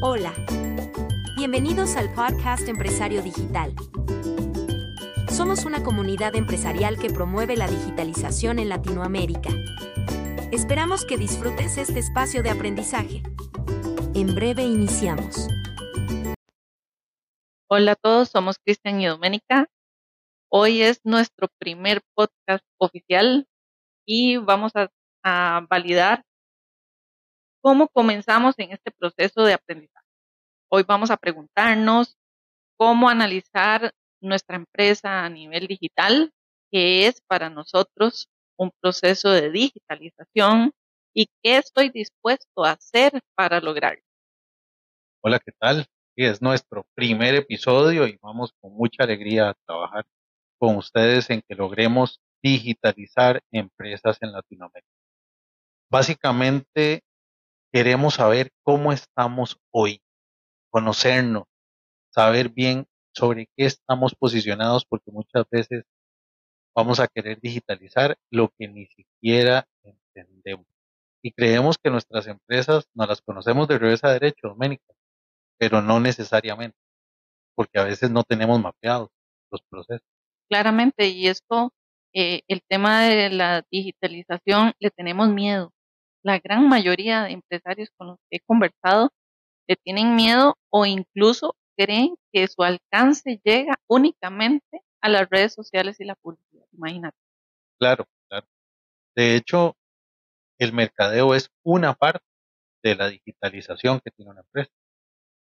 Hola. Bienvenidos al podcast Empresario Digital. Somos una comunidad empresarial que promueve la digitalización en Latinoamérica. Esperamos que disfrutes este espacio de aprendizaje. En breve iniciamos. Hola a todos, somos Cristian y Doménica. Hoy es nuestro primer podcast oficial y vamos a, a validar cómo comenzamos en este proceso de aprendizaje. Hoy vamos a preguntarnos cómo analizar nuestra empresa a nivel digital, qué es para nosotros un proceso de digitalización y qué estoy dispuesto a hacer para lograrlo. Hola, ¿qué tal? es nuestro primer episodio y vamos con mucha alegría a trabajar con ustedes en que logremos digitalizar empresas en Latinoamérica. Básicamente, queremos saber cómo estamos hoy, conocernos, saber bien sobre qué estamos posicionados, porque muchas veces vamos a querer digitalizar lo que ni siquiera entendemos. Y creemos que nuestras empresas no las conocemos de revés a derecho, Doménica, pero no necesariamente, porque a veces no tenemos mapeados los procesos. Claramente, y esto, eh, el tema de la digitalización, le tenemos miedo la gran mayoría de empresarios con los que he conversado le tienen miedo o incluso creen que su alcance llega únicamente a las redes sociales y la publicidad. Imagínate. Claro, claro. De hecho, el mercadeo es una parte de la digitalización que tiene una empresa,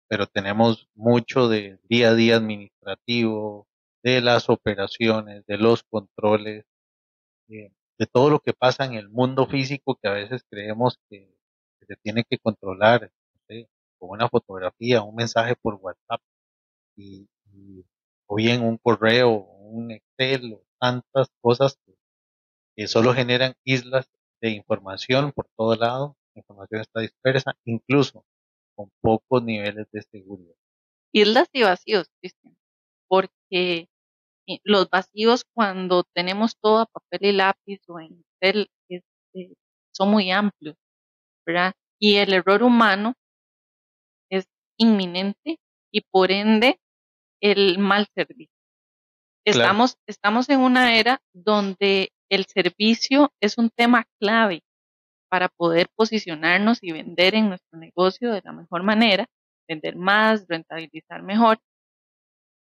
pero tenemos mucho de día a día administrativo, de las operaciones, de los controles, eh, de todo lo que pasa en el mundo físico que a veces creemos que, se tiene que controlar, con una fotografía, un mensaje por WhatsApp, y, o bien un correo, un Excel, o tantas cosas que, que solo generan islas de información por todo lado, la información está dispersa, incluso con pocos niveles de seguridad. Islas y vacíos, porque los vacíos cuando tenemos todo a papel y lápiz o en Excel este, son muy amplios, ¿verdad? Y el error humano es inminente y por ende el mal servicio. Estamos, estamos en una era donde el servicio es un tema clave para poder posicionarnos y vender en nuestro negocio de la mejor manera, vender más, rentabilizar mejor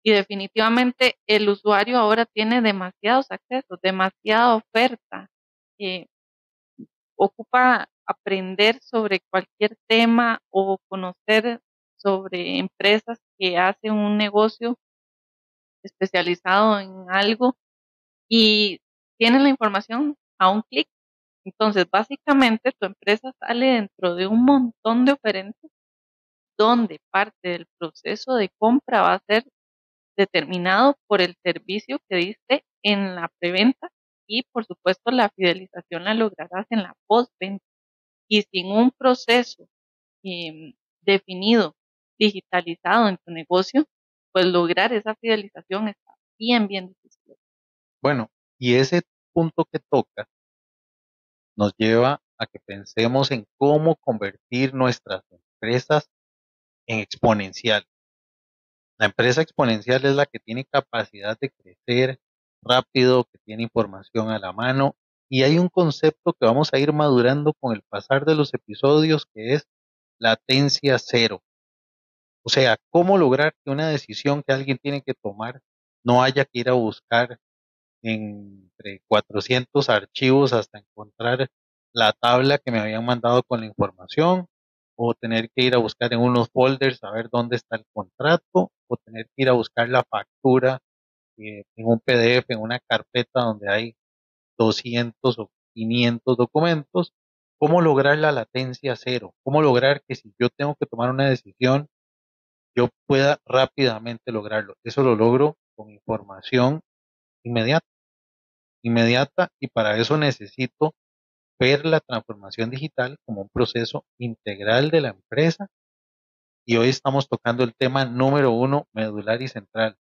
y definitivamente el usuario ahora tiene demasiados accesos, demasiada oferta. Eh, ocupa aprender sobre cualquier tema o conocer sobre empresas que hacen un negocio especializado en algo y tienen la información a un clic. Entonces, básicamente tu empresa sale dentro de un montón de oferentes donde parte del proceso de compra va a ser determinado por el servicio que diste en la preventa y por supuesto la fidelización la lograrás en la postventa. Y sin un proceso em, definido, digitalizado en tu negocio, pues lograr esa fidelización está bien, bien difícil. Bueno, y ese punto que toca nos lleva a que pensemos en cómo convertir nuestras empresas en exponencial. La empresa exponencial es la que tiene capacidad de crecer rápido, que tiene información a la mano y hay un concepto que vamos a ir madurando con el pasar de los episodios que es latencia cero. O sea, cómo lograr que una decisión que alguien tiene que tomar no haya que ir a buscar entre 400 archivos hasta encontrar la tabla que me habían mandado con la información o tener que ir a buscar en unos folders a ver dónde está el contrato, o tener que ir a buscar la factura en un PDF, en una carpeta donde hay 200 o 500 documentos. ¿Cómo lograr la latencia cero? ¿Cómo lograr que si yo tengo que tomar una decisión, yo pueda rápidamente lograrlo? Eso lo logro con información inmediata. Inmediata y para eso necesito ver la transformación digital como un proceso integral de la empresa. Y hoy estamos tocando el tema número uno, medular y central,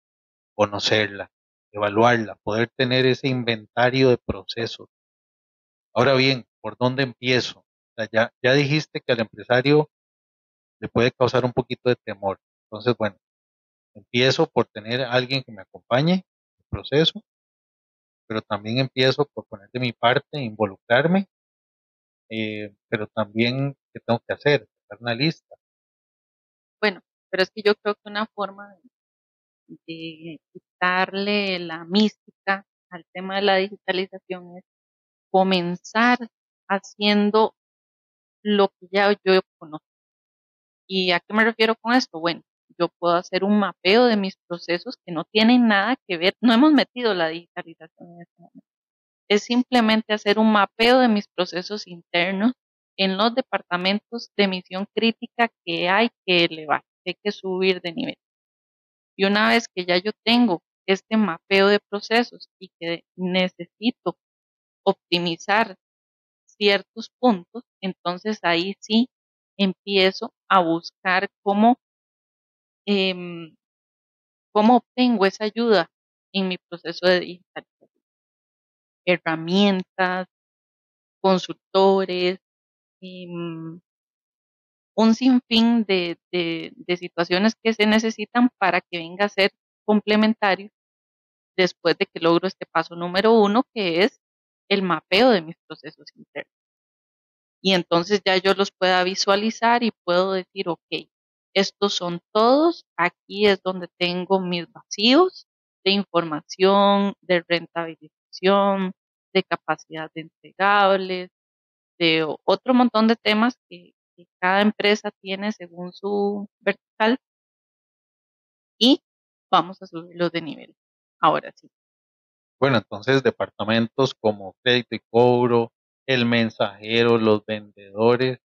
conocerla, evaluarla, poder tener ese inventario de procesos. Ahora bien, ¿por dónde empiezo? ya, ya dijiste que al empresario le puede causar un poquito de temor. Entonces, bueno, empiezo por tener a alguien que me acompañe en el proceso, pero también empiezo por poner de mi parte, involucrarme, eh, pero también, ¿qué tengo que hacer? Hacer una lista. Bueno, pero es que yo creo que una forma de, de quitarle la mística al tema de la digitalización es comenzar haciendo lo que ya yo conozco. ¿Y a qué me refiero con esto? Bueno, yo puedo hacer un mapeo de mis procesos que no tienen nada que ver, no hemos metido la digitalización en este momento. Es simplemente hacer un mapeo de mis procesos internos en los departamentos de misión crítica que hay que elevar, que hay que subir de nivel. Y una vez que ya yo tengo este mapeo de procesos y que necesito optimizar ciertos puntos, entonces ahí sí empiezo a buscar cómo, em, cómo obtengo esa ayuda en mi proceso de digitalización. Herramientas, consultores, em, un sinfín de, de, de situaciones que se necesitan para que venga a ser complementario después de que logro este paso número uno, que es el mapeo de mis procesos internos. Y entonces ya yo los pueda visualizar y puedo decir, ok, estos son todos, aquí es donde tengo mis vacíos de información, de de capacidad de entregables, de otro montón de temas que, que cada empresa tiene según su vertical y vamos a subirlos de nivel. Ahora sí. Bueno, entonces departamentos como crédito y cobro, el mensajero, los vendedores,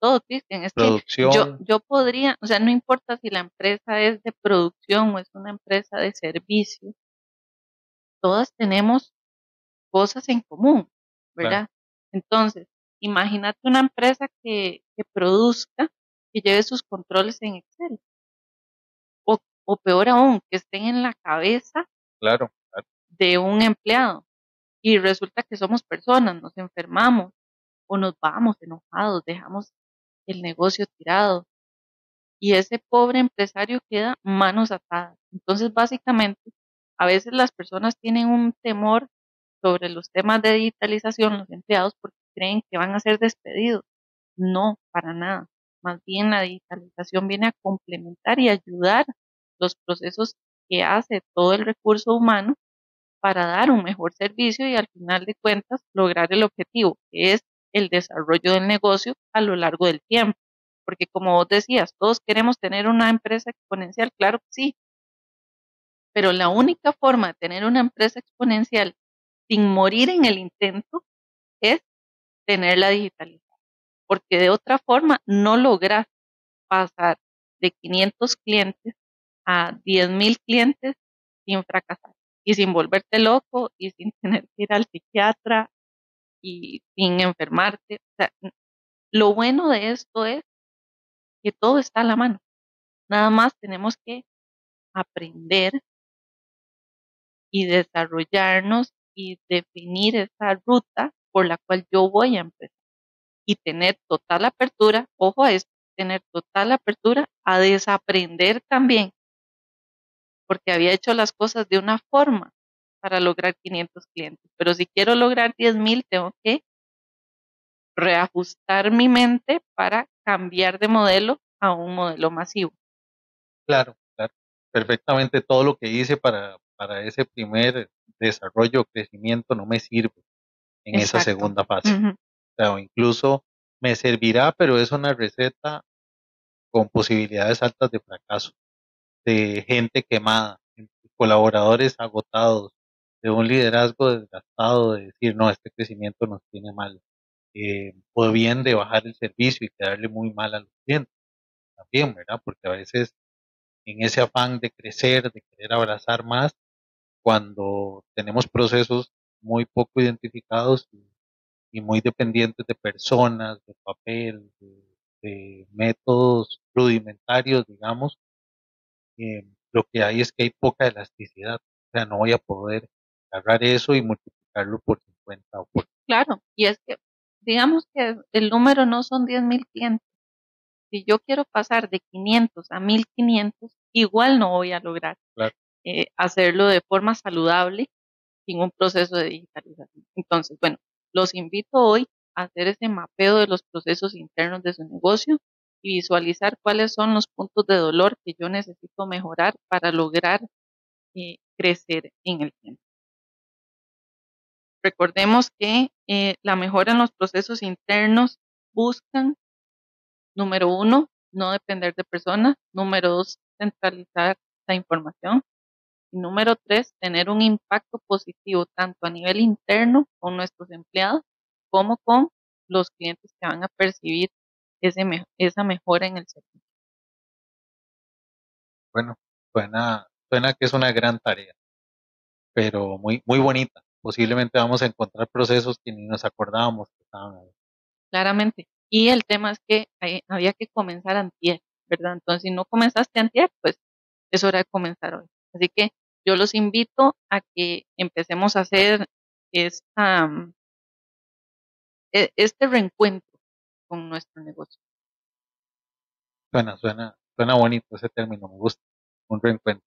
Todo, Cristian, es que yo, producción, yo podría, o sea, no importa si la empresa es de producción o es una empresa de servicio, todas tenemos cosas en común, claro, ¿verdad? Entonces, imagínate una empresa que, que produzca, que lleve sus controles en Excel, o, o peor aún, que estén en la cabeza claro, claro, de un empleado y resulta que somos personas, nos enfermamos o nos vamos enojados, dejamos el negocio tirado y ese pobre empresario queda manos atadas. Entonces, básicamente, a veces las personas tienen un temor sobre los temas de digitalización, los empleados, porque creen que van a ser despedidos. No, para nada. Más bien la digitalización viene a complementar y ayudar los procesos que hace todo el recurso humano para dar un mejor servicio y al final de cuentas lograr el objetivo, que es el desarrollo del negocio a lo largo del tiempo. Porque como vos decías, todos queremos tener una empresa exponencial, claro que sí, pero la única forma de tener una empresa exponencial sin morir en el intento es tenerla digitalizada, porque de otra forma no logras pasar de 500 clientes a 10.000 clientes sin fracasar y sin volverte loco y sin tener que ir al psiquiatra y sin enfermarte. O sea, lo bueno de esto es que todo está a la mano. Nada más tenemos que aprender y desarrollarnos y definir esa ruta por la cual yo voy a empezar. Y tener total apertura, ojo a esto, tener total apertura a desaprender también, porque había hecho las cosas de una forma para lograr 500 clientes. Pero si quiero lograr 10.000, tengo que reajustar mi mente para cambiar de modelo a un modelo masivo. claro, claro, perfectamente todo lo que hice para, para ese primer desarrollo o crecimiento no me sirve en esa segunda fase. O sea, o incluso me servirá, pero es una receta con posibilidades altas de fracaso, de gente quemada, de colaboradores agotados, de un liderazgo desgastado, de decir, no, este crecimiento nos tiene mal, eh, o bien de bajar el servicio y quedarle muy mal a los clientes también, ¿verdad? Porque a veces en ese afán de crecer, de querer abrazar más, cuando tenemos procesos muy poco identificados y, y muy dependientes de personas, de papel, de, de métodos rudimentarios, digamos, eh, lo que hay es que hay poca elasticidad. O sea, no voy a poder agarrar eso y multiplicarlo por 50 o por... Claro, y es que digamos que el número no son 10.000 clientes, si yo quiero pasar de 500 a 1500, igual no voy a lograr eh, hacerlo de forma saludable sin un proceso de digitalización. Entonces, bueno, los invito hoy a hacer ese mapeo de los procesos internos de su negocio y visualizar cuáles son los puntos de dolor que yo necesito mejorar para lograr eh, crecer en el tiempo. Recordemos que eh, la mejora en los procesos internos buscan, número uno, no depender de personas, número dos, centralizar la información, número tres, tener un impacto positivo tanto a nivel interno con nuestros empleados como con los clientes que van a percibir ese esa mejora en el servicio. Bueno, suena, suena que es una gran tarea, pero muy, muy bonita posiblemente vamos a encontrar procesos que ni nos acordábamos que estaban ahí. Claramente. Y el tema es que había que comenzar antier, ¿verdad? Entonces, si no comenzaste antier, pues es hora de comenzar hoy. Así que yo los invito a que empecemos a hacer esta, e, este reencuentro con nuestro negocio. Suena, suena, suena bonito ese término, me gusta. Un reencuentro.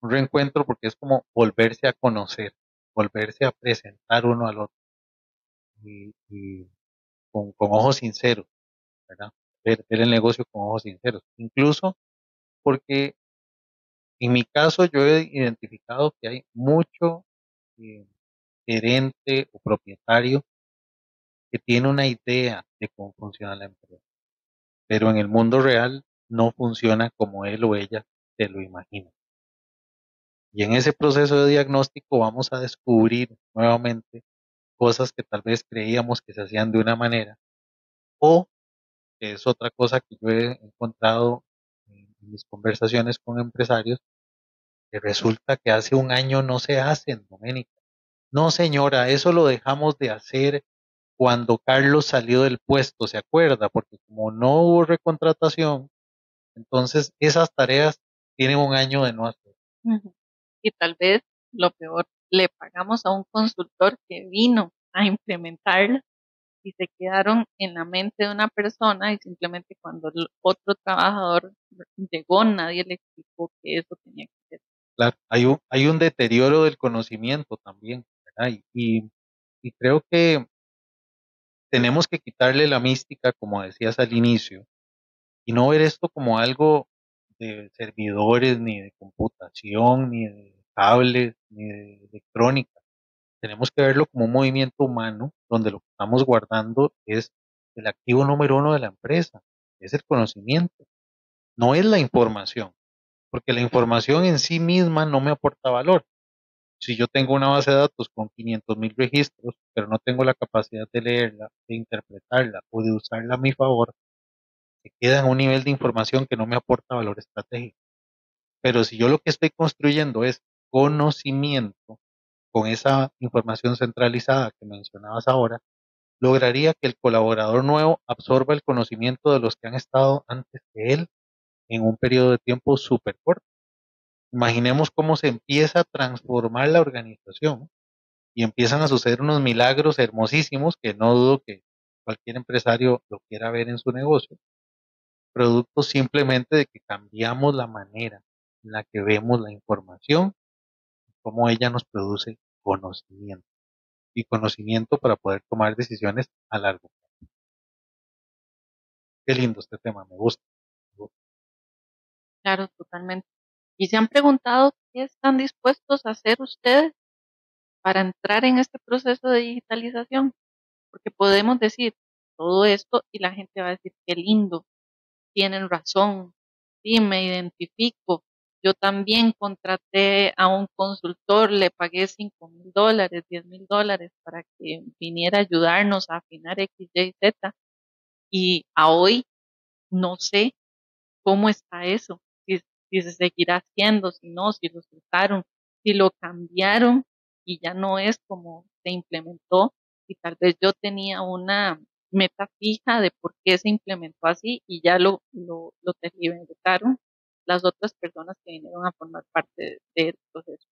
Un reencuentro porque es como volverse a conocer volverse a presentar uno al otro y, con, ojos sinceros, ¿verdad? Ver, el negocio con ojos sinceros. Incluso porque en mi caso yo he identificado que hay mucho eh, gerente o propietario que tiene una idea de cómo funciona la empresa, pero en el mundo real no funciona como él o ella se lo imagina. Y en ese proceso de diagnóstico vamos a descubrir nuevamente cosas que tal vez creíamos que se hacían de una manera o que es otra cosa que yo he encontrado en mis conversaciones con empresarios que resulta que hace un año no se hacen, Doménica. No, señora, eso lo dejamos de hacer cuando Carlos salió del puesto, ¿se acuerda? Porque como no hubo recontratación, entonces esas tareas tienen un año de no hacer y tal vez lo peor, le pagamos a un consultor que vino a implementarla se quedaron en la mente de una persona y simplemente cuando el otro trabajador llegó nadie le explicó que eso tenía que ser. Claro, hay un, hay un deterioro del conocimiento también. Y, y creo que tenemos que quitarle la mística, como decías al inicio, y no ver esto como algo de servidores, ni de computación, ni de cables, ni de electrónica. Tenemos que verlo como un movimiento humano donde lo que estamos guardando es el activo número uno de la empresa, es el conocimiento, no es la información, porque la información en sí misma no me aporta valor. Si yo tengo una base de datos con 500 mil registros, pero no tengo la capacidad de leerla, de interpretarla o de usarla a mi favor, se queda en un nivel de información que no me aporta valor estratégico. Pero si yo lo que estoy construyendo es conocimiento, con esa información centralizada que mencionabas ahora, lograría que el colaborador nuevo absorba el conocimiento de los que han estado antes de él en un periodo de tiempo súper corto. Imaginemos cómo se empieza a transformar la organización y empiezan a suceder unos milagros hermosísimos que no dudo que cualquier empresario lo quiera ver en su negocio, producto simplemente de que cambiamos la manera en la que vemos la información, cómo ella nos produce conocimiento y conocimiento para poder tomar decisiones a largo plazo. Qué lindo este tema, me gusta. Claro, totalmente. ¿Y se han preguntado qué están dispuestos a hacer ustedes para entrar en este proceso de digitalización? Porque podemos decir todo esto y la gente va a decir, qué lindo, tienen razón, sí, me identifico. Yo también contraté a un consultor, le pagué 5 mil dólares, 10 mil dólares para que viniera a ayudarnos a afinar X, Y, Z. Y a hoy no sé cómo está eso, si, si se seguirá haciendo, si no, si lo soltaron, si lo cambiaron y ya no es como se implementó y tal vez yo tenía una meta fija de por qué se implementó así y ya lo, lo, lo las otras personas que vinieron a formar parte del proceso.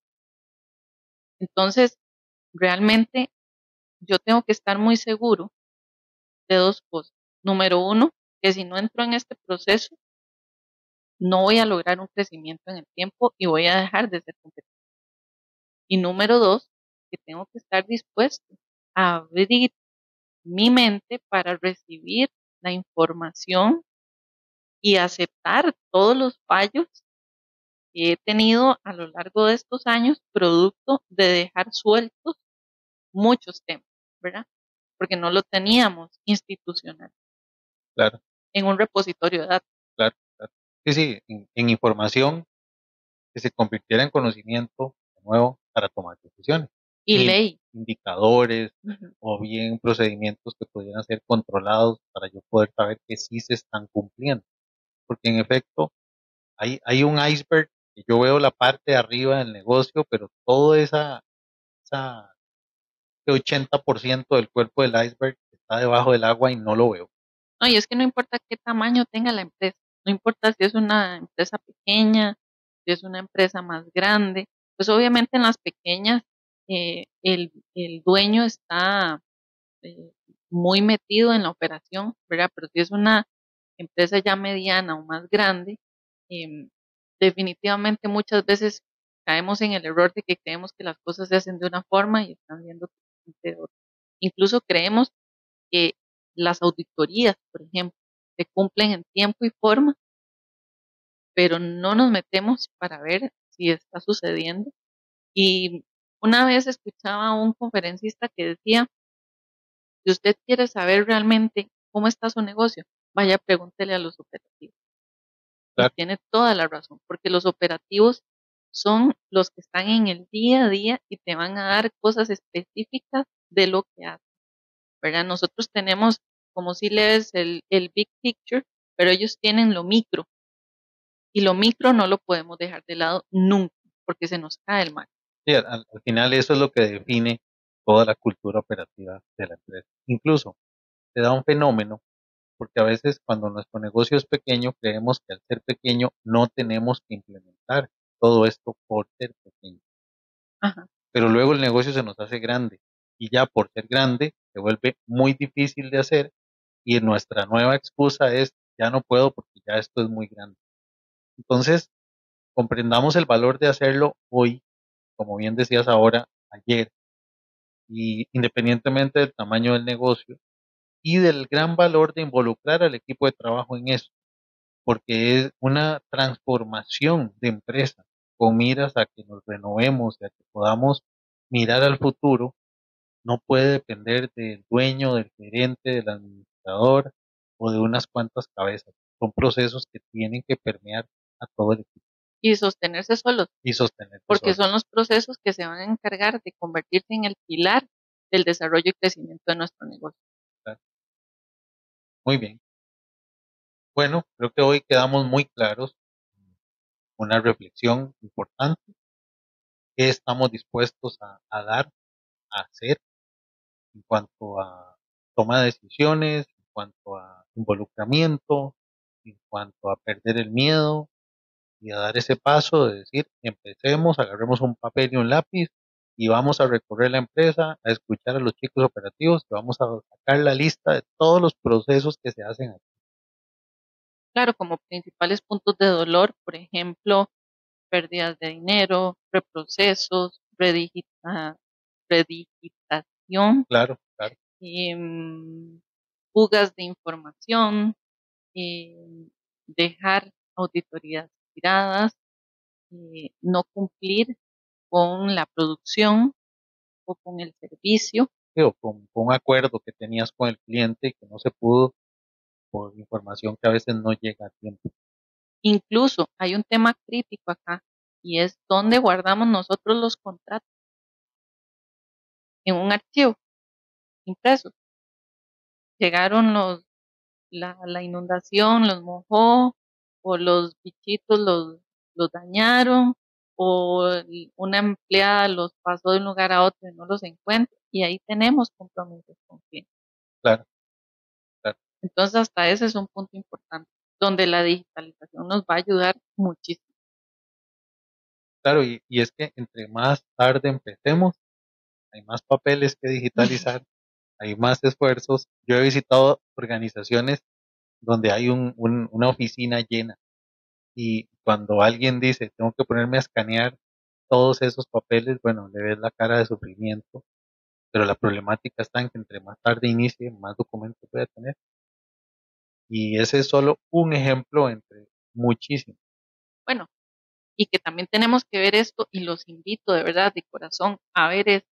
Entonces, realmente yo tengo que estar muy seguro de dos cosas. Número uno, que si no entro en este proceso, no voy a lograr un crecimiento en el tiempo y voy a dejar de ser competitivo. Y número dos, que tengo que estar dispuesto a abrir mi mente para recibir la información y aceptar todos los fallos que he tenido a lo largo de estos años, producto de dejar sueltos muchos temas, ¿verdad? Porque no lo teníamos institucional. Claro. En un repositorio de datos. Claro, claro. Sí, sí, en, información que se convirtiera en conocimiento de nuevo para tomar decisiones. Y, ley. Indicadores o bien procedimientos que pudieran ser controlados para yo poder saber que sí se están cumpliendo. Porque en efecto, hay, hay un iceberg que yo veo la parte de arriba del negocio, pero todo esa, esa 80% del cuerpo del iceberg está debajo del agua y no lo veo. No, y es que no importa qué tamaño tenga la empresa, no importa si es una empresa pequeña, si es una empresa más grande, pues obviamente en las pequeñas eh, el, el, dueño está eh, muy metido en la operación, ¿verdad? Pero si es una empresa ya mediana o más grande, eh, definitivamente muchas veces caemos en el error de que creemos que las cosas se hacen de una forma y están viendo de otra. Incluso creemos que las auditorías, por ejemplo, se cumplen en tiempo y forma, pero no nos metemos para ver si está sucediendo. Y una vez escuchaba a un conferencista que decía, si usted quiere saber realmente cómo está su negocio, vaya pregúntele a los operativos. tiene toda la razón, porque los operativos son los que están en el día a día y te van a dar cosas específicas de lo que hacen. ¿verdad? Nosotros tenemos, como si lees el, el big picture, pero ellos tienen lo micro. Y lo micro no lo podemos dejar de lado nunca, porque se nos cae el mar. Sí, al, final eso es lo que define toda la cultura operativa de la empresa. Incluso se da un fenómeno, porque a veces cuando nuestro negocio es pequeño, creemos que al ser pequeño no tenemos que implementar todo esto por ser pequeño. Pero luego el negocio se nos hace grande y ya por ser grande se vuelve muy difícil de hacer y nuestra nueva excusa es ya no puedo porque ya esto es muy grande. Entonces, comprendamos el valor de hacerlo hoy, como bien decías ahora, ayer, y independientemente del tamaño del negocio y del gran valor de involucrar al equipo de trabajo en eso porque es una transformación de empresa con miras a que nos renovemos y a que podamos mirar al futuro, no puede depender del dueño, del gerente, del administrador o de unas cuantas cabezas. Son procesos que tienen que permear a todo el equipo. Y sostenerse solos. Y sostenerse Porque son los procesos que se van a encargar de convertirse en el pilar del desarrollo y crecimiento de nuestro negocio. Muy bien. Bueno, creo que hoy quedamos muy claros, una reflexión importante, qué estamos dispuestos a, dar, a hacer en cuanto a toma de decisiones, en cuanto a involucramiento, en cuanto a perder el miedo y a dar ese paso de decir, empecemos, agarremos un papel y un lápiz y vamos a recorrer la empresa, a escuchar a los chicos operativos y vamos a sacar la lista de todos los procesos que se hacen aquí claro, como principales puntos de dolor, por ejemplo, pérdidas de dinero, reprocesos, redigita, redigitación, claro, claro. Em, fugas de información, em, dejar auditorías tiradas, eh, no cumplir con la producción o con el servicio. o con, con, un acuerdo que tenías con el cliente y que no se pudo por información que a veces no llega a tiempo. Incluso hay un tema crítico acá y es dónde guardamos nosotros los contratos. En un archivo impreso. Llegaron los, la, la inundación los mojó o los bichitos los, los dañaron o una empleada los pasó de un lugar a otro y no los encuentra y ahí tenemos compromisos con clientes. Claro. Entonces, hasta ese es un punto importante, donde la digitalización nos va a ayudar muchísimo. Claro, y, es que entre más tarde empecemos, hay más papeles que digitalizar, hay más esfuerzos. Yo he visitado organizaciones donde hay un, un- una oficina llena y cuando alguien dice, tengo que ponerme a escanear todos esos papeles, bueno, le ves la cara de sufrimiento, pero la problemática está en que entre más tarde inicie, más documentos voy a tener. Y ese es solo un ejemplo entre muchísimos. Bueno, y que también tenemos que ver esto y los invito de verdad, de corazón, a ver esto,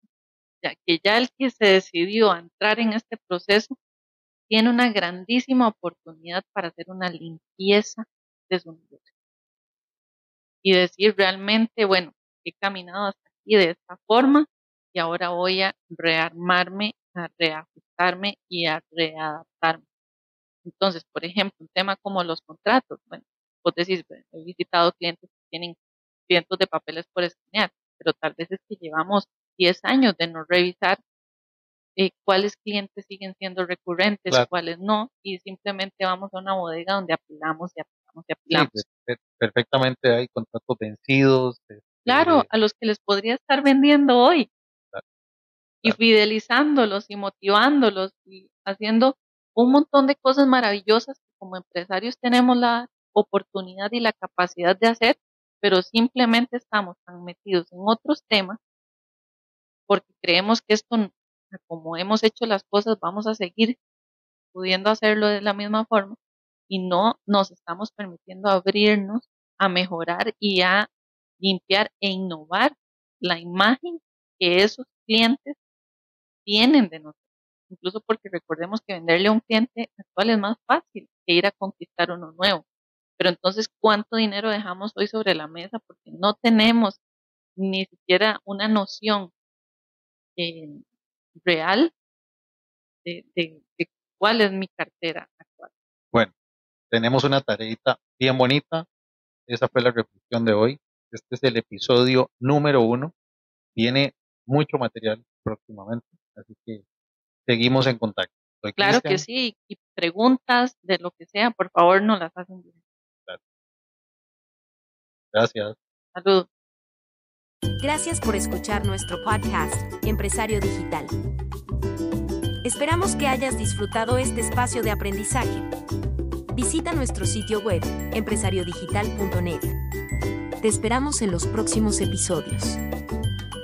ya que ya el que se decidió a entrar en este proceso tiene una grandísima oportunidad para hacer una limpieza de su negocio y decir realmente, bueno, he caminado hasta aquí de esta forma y ahora voy a rearmarme, a reajustarme y a readaptarme. Entonces, por ejemplo, un tema como los contratos, bueno, vos decís, bueno, he visitado clientes que tienen cientos de papeles por escanear, pero tal vez es que llevamos 10 años de no revisar eh, cuáles clientes siguen siendo recurrentes, Claro. cuáles no, y simplemente vamos a una bodega donde apilamos y apilamos y apilamos. per- perfectamente hay contratos vencidos. este, Claro, a los que les podría estar vendiendo hoy Claro, y claro. fidelizándolos y motivándolos y haciendo un montón de cosas maravillosas que como empresarios tenemos la oportunidad y la capacidad de hacer, pero simplemente estamos tan metidos en otros temas porque creemos que esto, como hemos hecho las cosas, vamos a seguir pudiendo hacerlo de la misma forma y no nos estamos permitiendo abrirnos a mejorar y a limpiar e innovar la imagen que esos clientes tienen de nosotros. Incluso porque recordemos que venderle a un cliente actual es más fácil que ir a conquistar uno nuevo. Pero entonces, ¿cuánto dinero dejamos hoy sobre la mesa? Porque no tenemos ni siquiera una noción eh, real de, de- cuál es mi cartera actual. Bueno, tenemos una tareita bien bonita. Esa fue la reflexión de hoy. Este es el episodio número uno. Viene mucho material próximamente, así que seguimos en contacto. Soy Claro que sí, y preguntas de lo que sea, por favor, no las hacen. Gracias. Saludos. Gracias por escuchar nuestro podcast, Empresario Digital. Esperamos que hayas disfrutado este espacio de aprendizaje. Visita nuestro sitio web, empresariodigital.net. Te esperamos en los próximos episodios.